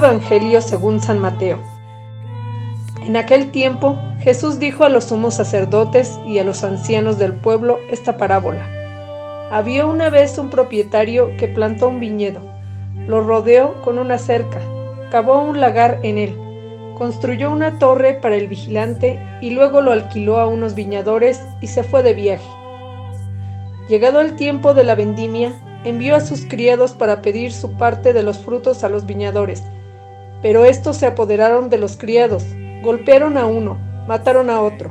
Evangelio según San Mateo. En aquel tiempo Jesús dijo a los sumos sacerdotes y a los ancianos del pueblo esta parábola. Había una vez un propietario que plantó un viñedo, lo rodeó con una cerca, cavó un lagar en él, construyó una torre para el vigilante y luego lo alquiló a unos viñadores y se fue de viaje. Llegado el tiempo de la vendimia, envió a sus criados para pedir su parte de los frutos a los viñadores. Pero estos se apoderaron de los criados, golpearon a uno, mataron a otro,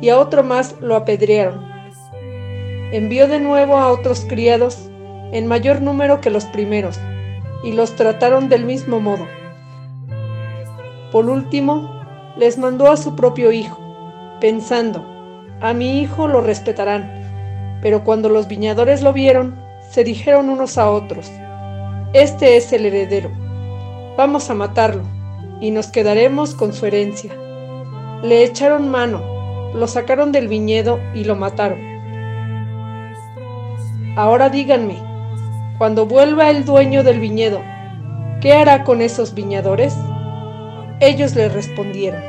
y a otro más lo apedrearon. Envió de nuevo a otros criados, en mayor número que los primeros, y los trataron del mismo modo. Por último, les mandó a su propio hijo, pensando, a mi hijo lo respetarán. Pero cuando los viñadores lo vieron, se dijeron unos a otros, Este es el heredero, vamos a matarlo, y nos quedaremos con su herencia. Le echaron mano, lo sacaron del viñedo y lo mataron. Ahora díganme, cuando vuelva el dueño del viñedo, ¿qué hará con esos viñadores? Ellos le respondieron,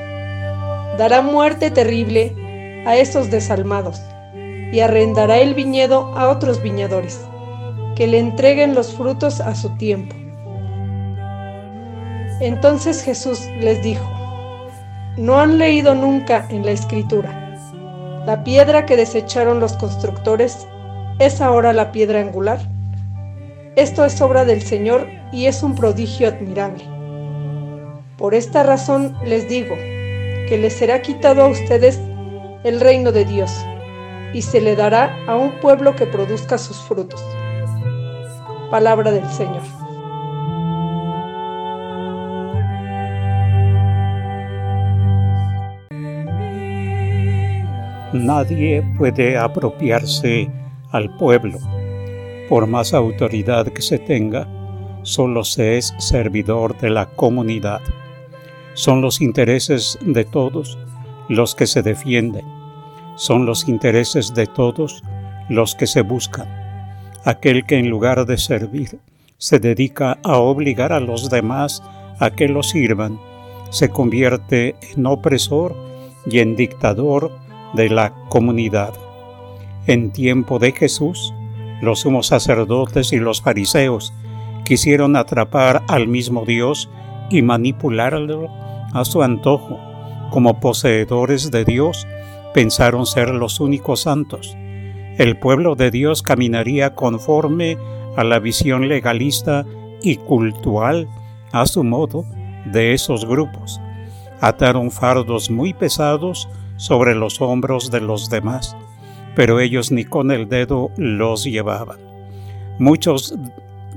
dará muerte terrible a esos desalmados y arrendará el viñedo a otros viñadores que le entreguen los frutos a su tiempo. Entonces Jesús les dijo, ¿no han leído nunca en la escritura? La piedra que desecharon los constructores es ahora la piedra angular. Esto es obra del Señor y es un prodigio admirable. Por esta razón les digo que les será quitado a ustedes el reino de Dios y se le dará a un pueblo que produzca sus frutos. Palabra del Señor. Nadie puede apropiarse al pueblo. Por más autoridad que se tenga, solo se es servidor de la comunidad. Son los intereses de todos los que se defienden. Son los intereses de todos los que se buscan aquel que en lugar de servir se dedica a obligar a los demás a que lo sirvan, se convierte en opresor y en dictador de la comunidad. En tiempo de Jesús, los sumos sacerdotes y los fariseos quisieron atrapar al mismo Dios y manipularlo a su antojo. Como poseedores de Dios, pensaron ser los únicos santos el pueblo de Dios caminaría conforme a la visión legalista y cultural a su modo de esos grupos. Ataron fardos muy pesados sobre los hombros de los demás, pero ellos ni con el dedo los llevaban. Muchos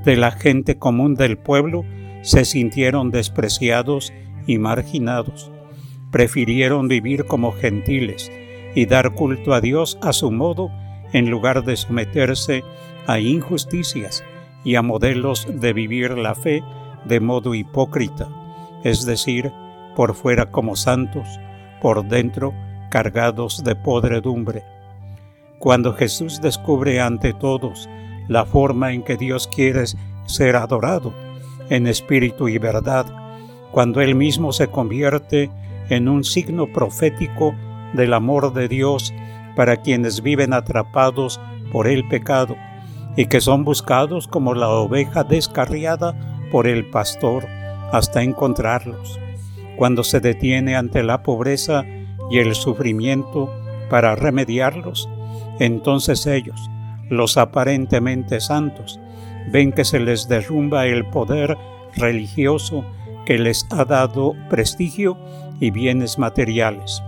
de la gente común del pueblo se sintieron despreciados y marginados. Prefirieron vivir como gentiles y dar culto a Dios a su modo en lugar de someterse a injusticias y a modelos de vivir la fe de modo hipócrita, es decir, por fuera como santos, por dentro cargados de podredumbre. Cuando Jesús descubre ante todos la forma en que Dios quiere ser adorado, en espíritu y verdad, cuando Él mismo se convierte en un signo profético del amor de Dios para quienes viven atrapados por el pecado y que son buscados como la oveja descarriada por el pastor hasta encontrarlos. Cuando se detiene ante la pobreza y el sufrimiento para remediarlos, entonces ellos, los aparentemente santos, ven que se les derrumba el poder religioso que les ha dado prestigio y bienes materiales.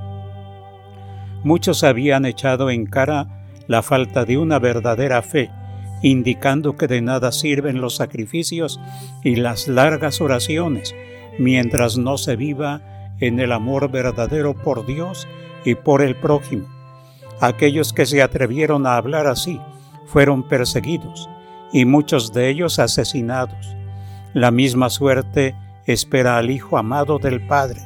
Muchos habían echado en cara la falta de una verdadera fe, indicando que de nada sirven los sacrificios y las largas oraciones mientras no se viva en el amor verdadero por Dios y por el prójimo. Aquellos que se atrevieron a hablar así fueron perseguidos y muchos de ellos asesinados. La misma suerte espera al Hijo amado del Padre.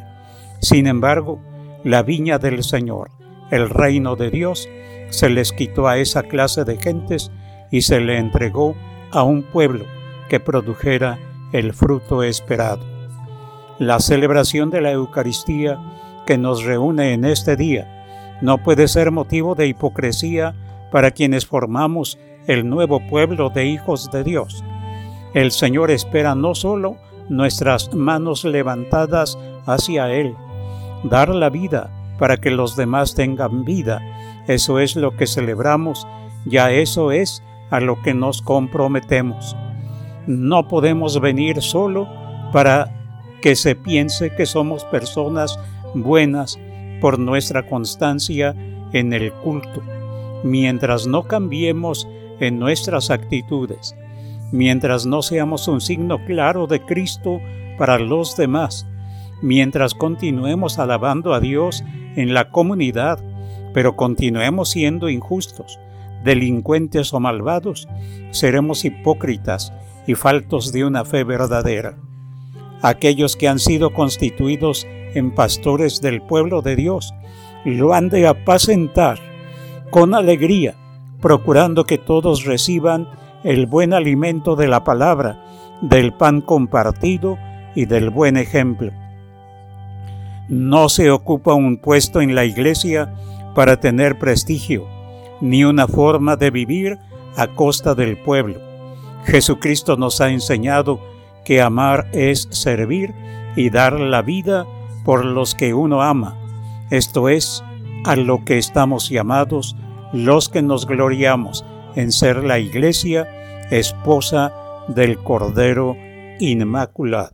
Sin embargo, la viña del Señor el reino de Dios se les quitó a esa clase de gentes y se le entregó a un pueblo que produjera el fruto esperado. La celebración de la Eucaristía que nos reúne en este día no puede ser motivo de hipocresía para quienes formamos el nuevo pueblo de hijos de Dios. El Señor espera no solo nuestras manos levantadas hacia Él, dar la vida para que los demás tengan vida, eso es lo que celebramos, ya eso es a lo que nos comprometemos. No podemos venir solo para que se piense que somos personas buenas por nuestra constancia en el culto. Mientras no cambiemos en nuestras actitudes, mientras no seamos un signo claro de Cristo para los demás, mientras continuemos alabando a Dios en la comunidad, pero continuemos siendo injustos, delincuentes o malvados, seremos hipócritas y faltos de una fe verdadera. Aquellos que han sido constituidos en pastores del pueblo de Dios lo han de apacentar con alegría, procurando que todos reciban el buen alimento de la palabra, del pan compartido y del buen ejemplo. No se ocupa un puesto en la iglesia para tener prestigio, ni una forma de vivir a costa del pueblo. Jesucristo nos ha enseñado que amar es servir y dar la vida por los que uno ama. Esto es a lo que estamos llamados los que nos gloriamos en ser la iglesia esposa del Cordero Inmaculado.